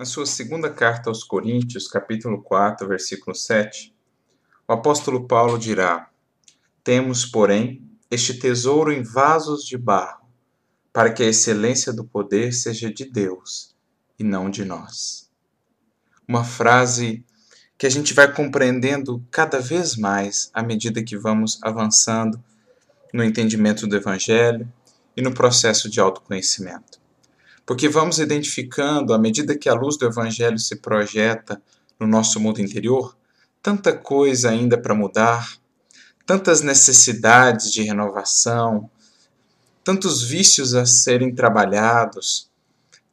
Na sua segunda carta aos Coríntios, capítulo 4, versículo 7, o apóstolo Paulo dirá: Temos, porém, este tesouro em vasos de barro, para que a excelência do poder seja de Deus e não de nós. Uma frase que a gente vai compreendendo cada vez mais à medida que vamos avançando no entendimento do Evangelho e no processo de autoconhecimento porque vamos identificando, à medida que a luz do Evangelho se projeta no nosso mundo interior, tanta coisa ainda para mudar, tantas necessidades de renovação, tantos vícios a serem trabalhados,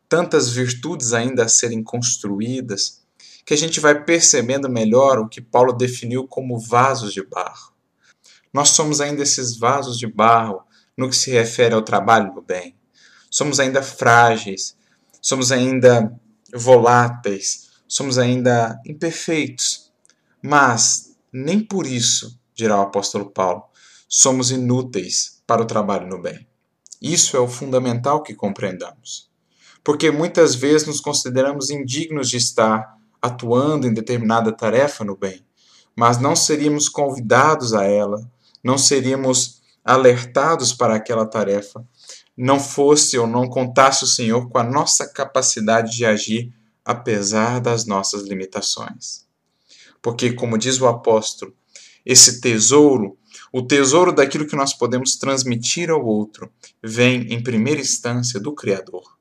tantas virtudes ainda a serem construídas, que a gente vai percebendo melhor o que Paulo definiu como vasos de barro. Nós somos ainda esses vasos de barro no que se refere ao trabalho do bem somos ainda frágeis, somos ainda voláteis, somos ainda imperfeitos. Mas nem por isso, dirá o apóstolo Paulo, somos inúteis para o trabalho no bem. Isso é o fundamental que compreendamos. Porque muitas vezes nos consideramos indignos de estar atuando em determinada tarefa no bem, mas não seríamos convidados a ela, não seríamos alertados para aquela tarefa não fosse ou não contasse o Senhor com a nossa capacidade de agir apesar das nossas limitações. Porque, como diz o apóstolo, esse tesouro, o tesouro daquilo que nós podemos transmitir ao outro, vem em primeira instância do Criador.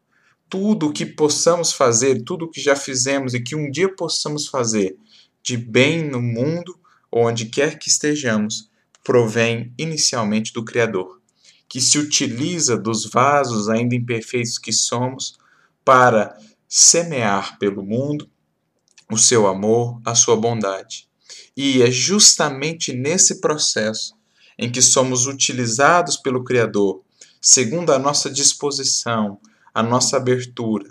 Tudo o que possamos fazer, tudo o que já fizemos e que um dia possamos fazer de bem no mundo onde quer que estejamos, provém inicialmente do Criador que se utiliza dos vasos ainda imperfeitos que somos para semear pelo mundo o seu amor, a sua bondade. E é justamente nesse processo em que somos utilizados pelo Criador, segundo a nossa disposição, a nossa abertura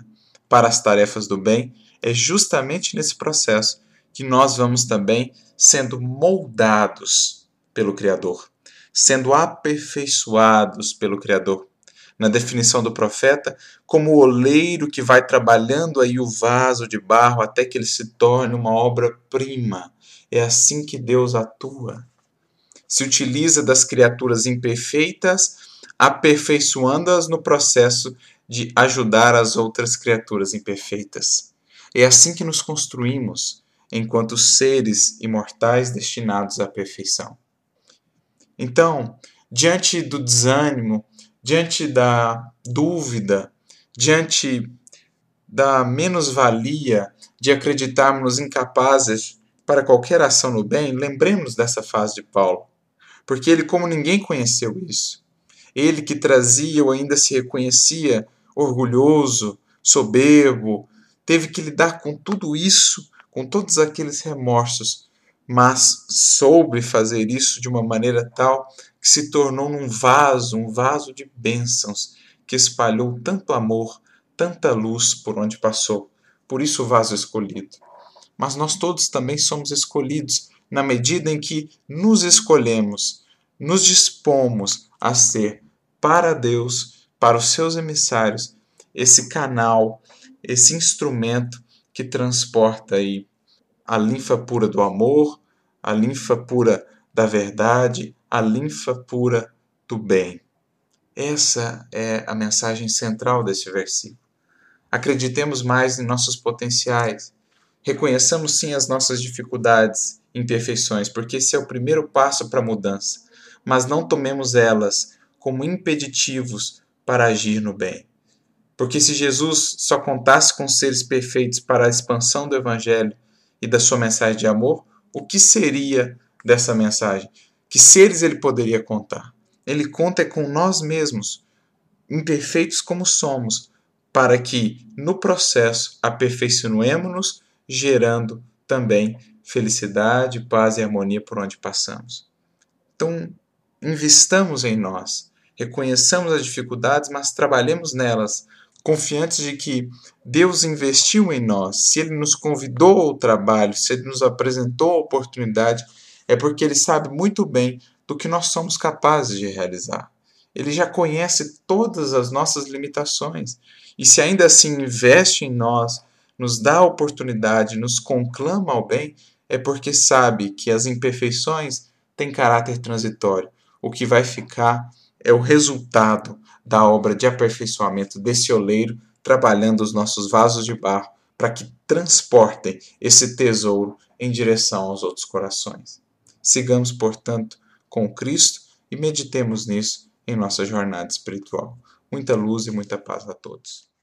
para as tarefas do bem, é justamente nesse processo que nós vamos também sendo moldados pelo Criador sendo aperfeiçoados pelo Criador. Na definição do profeta, como o oleiro que vai trabalhando aí o vaso de barro até que ele se torne uma obra-prima. É assim que Deus atua. Se utiliza das criaturas imperfeitas, aperfeiçoando-as no processo de ajudar as outras criaturas imperfeitas. É assim que nos construímos, enquanto seres imortais destinados à perfeição. Então, diante do desânimo, diante da dúvida, diante da menos-valia de acreditarmos incapazes para qualquer ação no bem, lembremos dessa fase de Paulo, porque ele, como ninguém, conheceu isso. Ele que trazia ou ainda se reconhecia orgulhoso, soberbo, teve que lidar com tudo isso, com todos aqueles remorsos mas soube fazer isso de uma maneira tal que se tornou num vaso, um vaso de bênçãos, que espalhou tanto amor, tanta luz por onde passou. Por isso o vaso escolhido. Mas nós todos também somos escolhidos na medida em que nos escolhemos, nos dispomos a ser para Deus, para os seus emissários, esse canal, esse instrumento que transporta aí a linfa pura do amor, a linfa pura da verdade, a linfa pura do bem. Essa é a mensagem central desse versículo. Acreditemos mais em nossos potenciais. Reconheçamos sim as nossas dificuldades, imperfeições, porque esse é o primeiro passo para a mudança. Mas não tomemos elas como impeditivos para agir no bem. Porque se Jesus só contasse com seres perfeitos para a expansão do Evangelho, e da sua mensagem de amor, o que seria dessa mensagem? Que seres ele poderia contar? Ele conta com nós mesmos, imperfeitos como somos, para que no processo aperfeiçoemos-nos, gerando também felicidade, paz e harmonia por onde passamos. Então, investamos em nós, reconheçamos as dificuldades, mas trabalhemos nelas confiantes de que Deus investiu em nós, se Ele nos convidou ao trabalho, se Ele nos apresentou a oportunidade, é porque Ele sabe muito bem do que nós somos capazes de realizar. Ele já conhece todas as nossas limitações. E se ainda assim investe em nós, nos dá a oportunidade, nos conclama ao bem, é porque sabe que as imperfeições têm caráter transitório. O que vai ficar é o resultado da obra de aperfeiçoamento desse oleiro trabalhando os nossos vasos de barro para que transportem esse tesouro em direção aos outros corações. Sigamos, portanto, com Cristo e meditemos nisso em nossa jornada espiritual. Muita luz e muita paz a todos.